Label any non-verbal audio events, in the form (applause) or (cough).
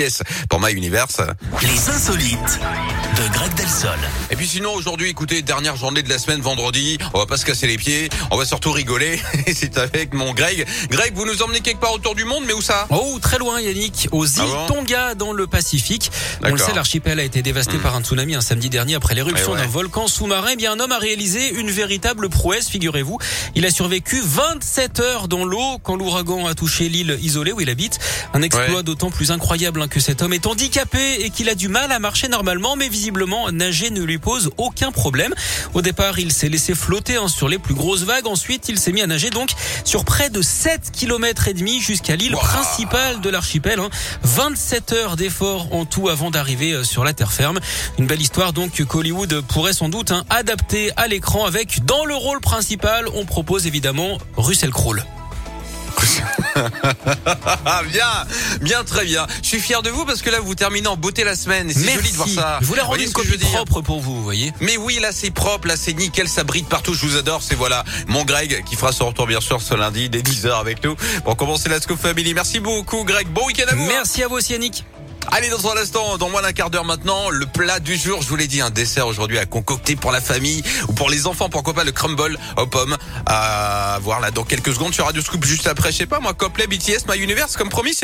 Yes, pour My Universe. Les insolites de Greg Delsol. Et puis sinon aujourd'hui, écoutez, dernière journée de la semaine, vendredi, on va pas se casser les pieds, on va surtout rigoler. (laughs) Et c'est avec mon Greg. Greg, vous nous emmenez quelque part autour du monde, mais où ça? Oh, très loin Yannick, aux îles Ah bon? Tonga dans le Pacifique. On le D'accord. sait, l'archipel a été dévasté par un tsunami un samedi dernier après l'éruption Eh ouais. d'un volcan sous-marin. Eh bien, un homme a réalisé une véritable prouesse, figurez-vous. Il a survécu 27 heures dans l'eau quand l'ouragan a touché l'île isolée où il habite. Un exploit Ouais. d'autant plus incroyable que cet homme est handicapé et qu'il a du mal à marcher normalement, mais visiblement nager ne lui pose aucun problème. Au départ, il s'est laissé flotter hein, sur les plus grosses vagues. Ensuite, il s'est mis à nager donc sur près de 7 km et demi jusqu'à l'île Wow. principale de l'archipel. hein. 27 heures d'efforts en tout avant d'arriver euh, sur la terre ferme. Une belle histoire donc qu'Hollywood pourrait sans doute hein, adapter à l'écran avec dans le rôle principal, on propose évidemment Russell Crowe. (laughs) Bien, bien très bien. Je suis fier de vous parce que là vous terminez en beauté la semaine. C'est joli de voir ça. Je voulais Vous rendre voyez une ce que je veux copie propre pour vous, vous voyez. Mais oui, là c'est propre, là c'est nickel, ça brille partout, je vous adore. C'est voilà, mon Greg qui fera son retour bien sûr ce lundi dès 10h avec nous pour commencer la Scoop Family. Merci beaucoup Greg, bon week-end à vous. hein. Merci à vous aussi Yannick. Allez, dans un instant, dans moins d'un quart d'heure maintenant, le plat du jour. Je vous l'ai dit, un dessert aujourd'hui à concocter pour la famille ou pour les enfants. Pourquoi pas le crumble aux pommes à voir là dans quelques secondes sur Radio Scoop juste après. Je sais pas, moi, Copley, BTS, My Universe, comme promis.